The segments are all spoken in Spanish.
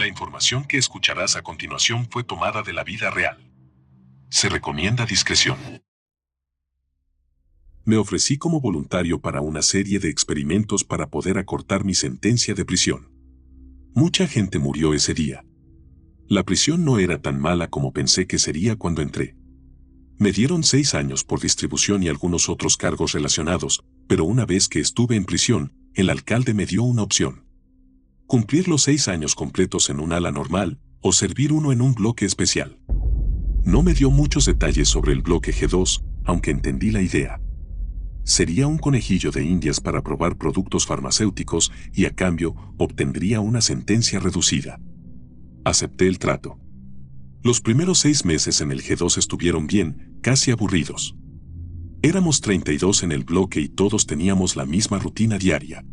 La información que escucharás a continuación fue tomada de la vida real. Se recomienda discreción. Me ofrecí como voluntario para una serie de experimentos para poder acortar mi sentencia de prisión. Mucha gente murió ese día. La prisión no era tan mala como pensé que sería cuando entré. Me dieron seis años por distribución y algunos otros cargos relacionados, pero una vez que estuve en prisión, el alcalde me dio una opción. Cumplir los seis años completos en un ala normal o servir uno en un bloque especial. No me dio muchos detalles sobre el bloque G2, aunque entendí la idea. Sería un conejillo de indias para probar productos farmacéuticos y a cambio obtendría una sentencia reducida. Acepté el trato. Los primeros seis meses en el G2 estuvieron bien, casi aburridos. Éramos 32 en el bloque y todos teníamos la misma rutina diaria.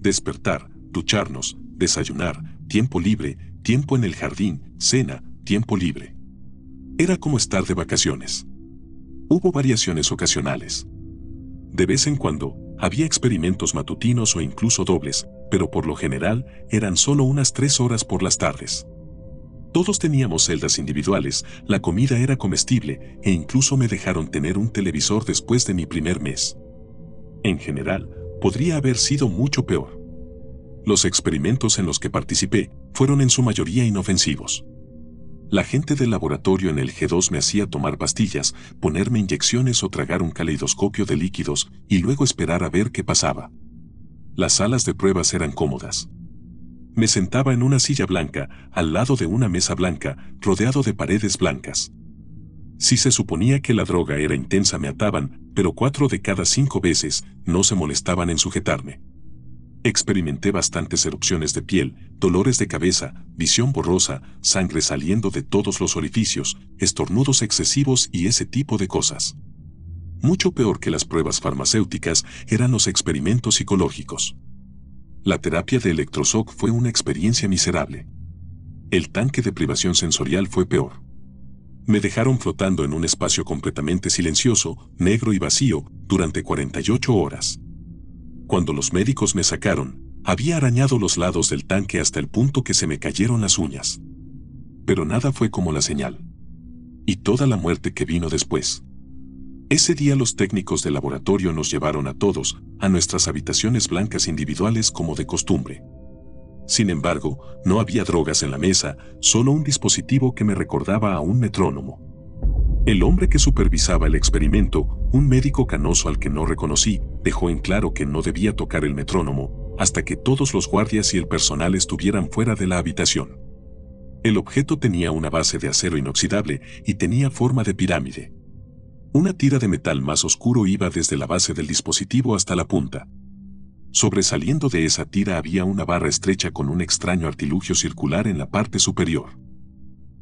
Despertar, ducharnos, desayunar, tiempo libre, tiempo en el jardín, cena, tiempo libre. Era como estar de vacaciones. Hubo variaciones ocasionales. De vez en cuando, había experimentos matutinos o incluso dobles, pero por lo general eran solo unas tres horas por las tardes. Todos teníamos celdas individuales, la comida era comestible e incluso me dejaron tener un televisor después de mi primer mes. En general, podría haber sido mucho peor. Los experimentos en los que participé fueron en su mayoría inofensivos. La gente del laboratorio en el G2 me hacía tomar pastillas, ponerme inyecciones o tragar un caleidoscopio de líquidos y luego esperar a ver qué pasaba. Las salas de pruebas eran cómodas. Me sentaba en una silla blanca, al lado de una mesa blanca, rodeado de paredes blancas. Si se suponía que la droga era intensa me ataban, pero cuatro de cada cinco veces no se molestaban en sujetarme. Experimenté bastantes erupciones de piel, dolores de cabeza, visión borrosa, sangre saliendo de todos los orificios, estornudos excesivos y ese tipo de cosas. Mucho peor que las pruebas farmacéuticas eran los experimentos psicológicos. La terapia de electroshock fue una experiencia miserable. El tanque de privación sensorial fue peor. Me dejaron flotando en un espacio completamente silencioso, negro y vacío, durante 48 horas. Cuando los médicos me sacaron, había arañado los lados del tanque hasta el punto que se me cayeron las uñas. Pero nada fue como la señal. Y toda la muerte que vino después. Ese día los técnicos del laboratorio nos llevaron a todos a nuestras habitaciones blancas individuales como de costumbre. Sin embargo, no había drogas en la mesa, solo un dispositivo que me recordaba a un metrónomo. El hombre que supervisaba el experimento, un médico canoso al que no reconocí, dejó en claro que no debía tocar el metrónomo hasta que todos los guardias y el personal estuvieran fuera de la habitación. El objeto tenía una base de acero inoxidable y tenía forma de pirámide. Una tira de metal más oscuro iba desde la base del dispositivo hasta la punta. Sobresaliendo de esa tira había una barra estrecha con un extraño artilugio circular en la parte superior.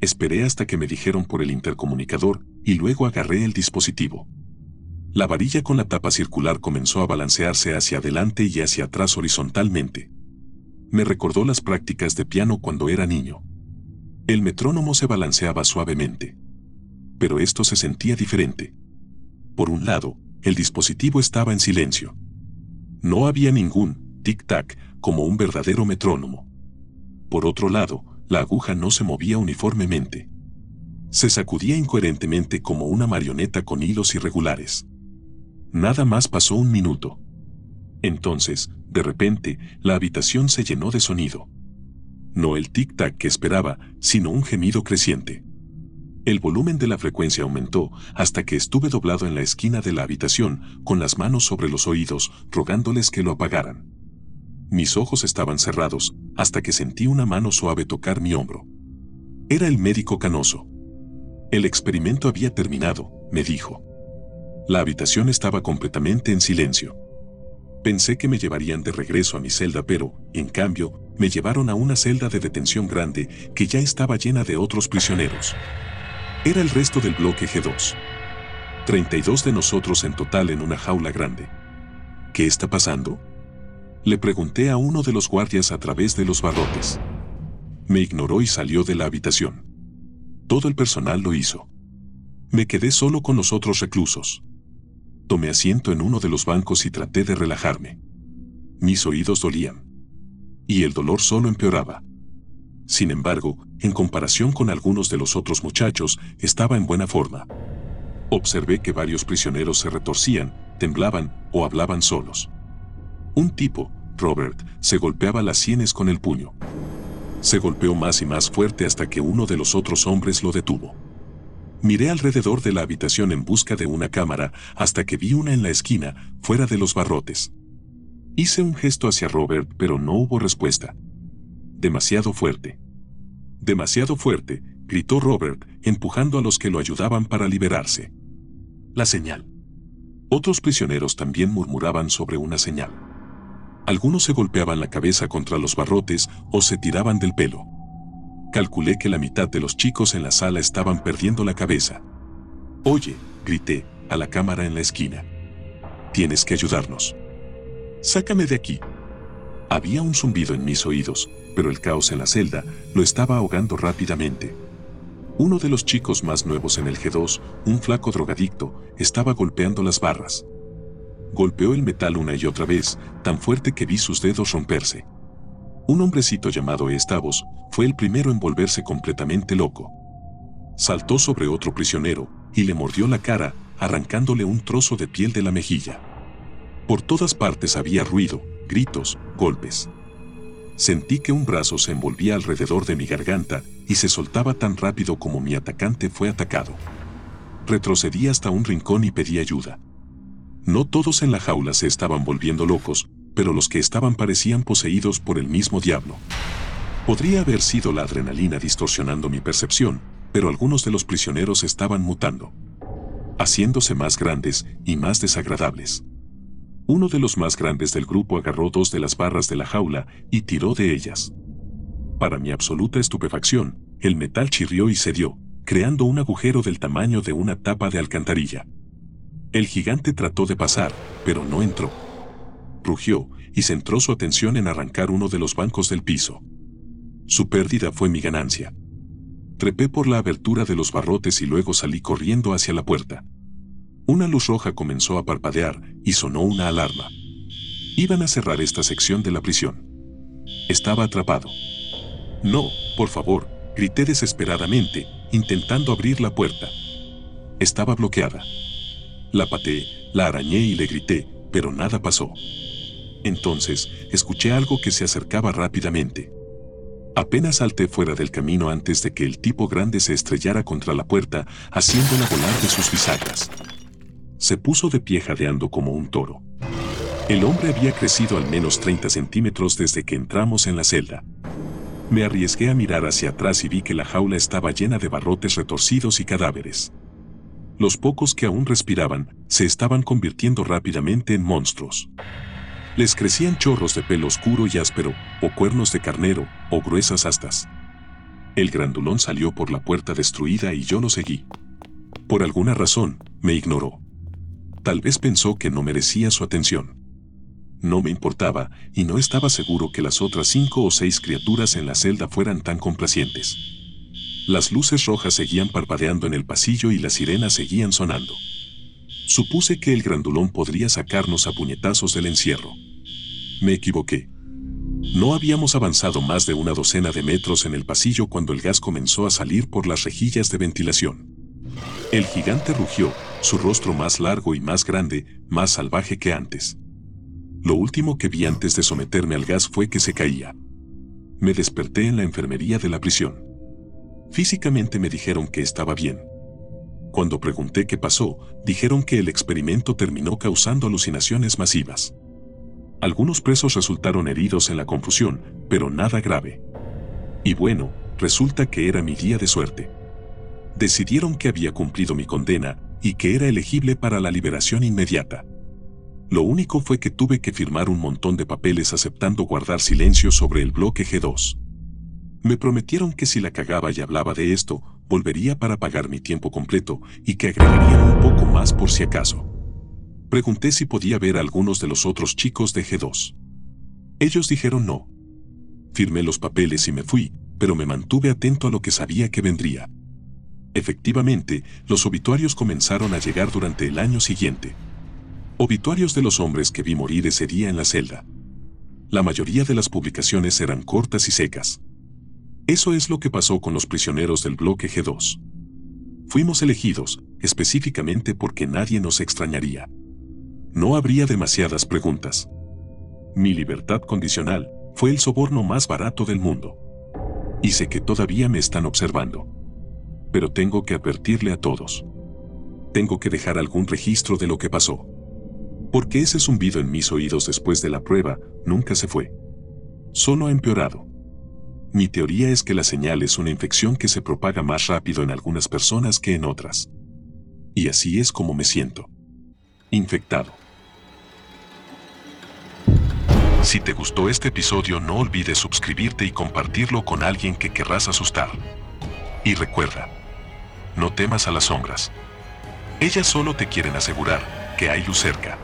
Esperé hasta que me dijeron por el intercomunicador y luego agarré el dispositivo. La varilla con la tapa circular comenzó a balancearse hacia adelante y hacia atrás horizontalmente. Me recordó las prácticas de piano cuando era niño. El metrónomo se balanceaba suavemente. Pero esto se sentía diferente. Por un lado, el dispositivo estaba en silencio. No había ningún tic-tac como un verdadero metrónomo. Por otro lado, la aguja no se movía uniformemente. Se sacudía incoherentemente como una marioneta con hilos irregulares. Nada más pasó un minuto. Entonces, de repente, la habitación se llenó de sonido. No el tic-tac que esperaba, sino un gemido creciente. El volumen de la frecuencia aumentó hasta que estuve doblado en la esquina de la habitación, con las manos sobre los oídos, rogándoles que lo apagaran. Mis ojos estaban cerrados, hasta que sentí una mano suave tocar mi hombro. Era el médico canoso. El experimento había terminado, me dijo. La habitación estaba completamente en silencio. Pensé que me llevarían de regreso a mi celda, pero, en cambio, me llevaron a una celda de detención grande que ya estaba llena de otros prisioneros. Era el resto del bloque G2. 32 de nosotros en total en una jaula grande. ¿Qué está pasando? Le pregunté a uno de los guardias a través de los barrotes. Me ignoró y salió de la habitación. Todo el personal lo hizo. Me quedé solo con los otros reclusos. Tomé asiento en uno de los bancos y traté de relajarme. Mis oídos dolían. Y el dolor solo empeoraba. Sin embargo, en comparación con algunos de los otros muchachos, estaba en buena forma. Observé que varios prisioneros se retorcían, temblaban o hablaban solos. Un tipo, Robert, se golpeaba las sienes con el puño. Se golpeó más y más fuerte hasta que uno de los otros hombres lo detuvo. Miré alrededor de la habitación en busca de una cámara hasta que vi una en la esquina, fuera de los barrotes. Hice un gesto hacia Robert, pero no hubo respuesta. Demasiado fuerte. Demasiado fuerte, gritó Robert, empujando a los que lo ayudaban para liberarse. La señal. Otros prisioneros también murmuraban sobre una señal. Algunos se golpeaban la cabeza contra los barrotes o se tiraban del pelo. Calculé que la mitad de los chicos en la sala estaban perdiendo la cabeza. Oye, grité, a la cámara en la esquina. Tienes que ayudarnos. Sácame de aquí. Había un zumbido en mis oídos, pero el caos en la celda lo estaba ahogando rápidamente. Uno de los chicos más nuevos en el G2, un flaco drogadicto, estaba golpeando las barras. Golpeó el metal una y otra vez, tan fuerte que vi sus dedos romperse. Un hombrecito llamado Estavos fue el primero en volverse completamente loco. Saltó sobre otro prisionero y le mordió la cara, arrancándole un trozo de piel de la mejilla. Por todas partes había ruido, gritos, golpes. Sentí que un brazo se envolvía alrededor de mi garganta y se soltaba tan rápido como mi atacante fue atacado. Retrocedí hasta un rincón y pedí ayuda. No todos en la jaula se estaban volviendo locos, pero los que estaban parecían poseídos por el mismo diablo. Podría haber sido la adrenalina distorsionando mi percepción, pero algunos de los prisioneros estaban mutando, haciéndose más grandes y más desagradables. Uno de los más grandes del grupo agarró dos de las barras de la jaula y tiró de ellas. Para mi absoluta estupefacción, el metal chirrió y cedió, creando un agujero del tamaño de una tapa de alcantarilla. El gigante trató de pasar, pero no entró. Rugió y centró su atención en arrancar uno de los bancos del piso. Su pérdida fue mi ganancia. Trepé por la abertura de los barrotes y luego salí corriendo hacia la puerta. Una luz roja comenzó a parpadear y sonó una alarma. Iban a cerrar esta sección de la prisión. Estaba atrapado. No, por favor, grité desesperadamente, intentando abrir la puerta. Estaba bloqueada. La pateé, la arañé y le grité, pero nada pasó. Entonces, escuché algo que se acercaba rápidamente. Apenas salté fuera del camino antes de que el tipo grande se estrellara contra la puerta, haciéndola volar de sus bisagras. Se puso de pie jadeando como un toro. El hombre había crecido al menos 30 centímetros desde que entramos en la celda. Me arriesgué a mirar hacia atrás y vi que la jaula estaba llena de barrotes retorcidos y cadáveres. Los pocos que aún respiraban se estaban convirtiendo rápidamente en monstruos. Les crecían chorros de pelo oscuro y áspero, o cuernos de carnero, o gruesas astas. El grandulón salió por la puerta destruida y yo lo seguí. Por alguna razón, me ignoró. Tal vez pensó que no merecía su atención. No me importaba, y no estaba seguro que las otras cinco o seis criaturas en la celda fueran tan complacientes. Las luces rojas seguían parpadeando en el pasillo y las sirenas seguían sonando. Supuse que el grandulón podría sacarnos a puñetazos del encierro. Me equivoqué. No habíamos avanzado más de una docena de metros en el pasillo cuando el gas comenzó a salir por las rejillas de ventilación. El gigante rugió, su rostro más largo y más grande, más salvaje que antes. Lo último que vi antes de someterme al gas fue que se caía. Me desperté en la enfermería de la prisión. Físicamente me dijeron que estaba bien. Cuando pregunté qué pasó, dijeron que el experimento terminó causando alucinaciones masivas. Algunos presos resultaron heridos en la confusión, pero nada grave. Y bueno, resulta que era mi día de suerte. Decidieron que había cumplido mi condena y que era elegible para la liberación inmediata. Lo único fue que tuve que firmar un montón de papeles aceptando guardar silencio sobre el bloque G2. Me prometieron que si la cagaba y hablaba de esto, volvería para pagar mi tiempo completo y que agregarían un poco más por si acaso. Pregunté si podía ver a algunos de los otros chicos de G2. Ellos dijeron no. Firmé los papeles y me fui, pero me mantuve atento a lo que sabía que vendría. Efectivamente, los obituarios comenzaron a llegar durante el año siguiente. Obituarios de los hombres que vi morir ese día en la celda. La mayoría de las publicaciones eran cortas y secas. Eso es lo que pasó con los prisioneros del bloque G2. Fuimos elegidos, específicamente porque nadie nos extrañaría. No habría demasiadas preguntas. Mi libertad condicional fue el soborno más barato del mundo. Y sé que todavía me están observando. Pero tengo que advertirle a todos. Tengo que dejar algún registro de lo que pasó. Porque ese zumbido en mis oídos después de la prueba nunca se fue. Solo ha empeorado. Mi teoría es que la señal es una infección que se propaga más rápido en algunas personas que en otras. Y así es como me siento. Infectado. Si te gustó este episodio no olvides suscribirte y compartirlo con alguien que querrás asustar. Y recuerda, no temas a las sombras. Ellas solo te quieren asegurar que hay luz cerca.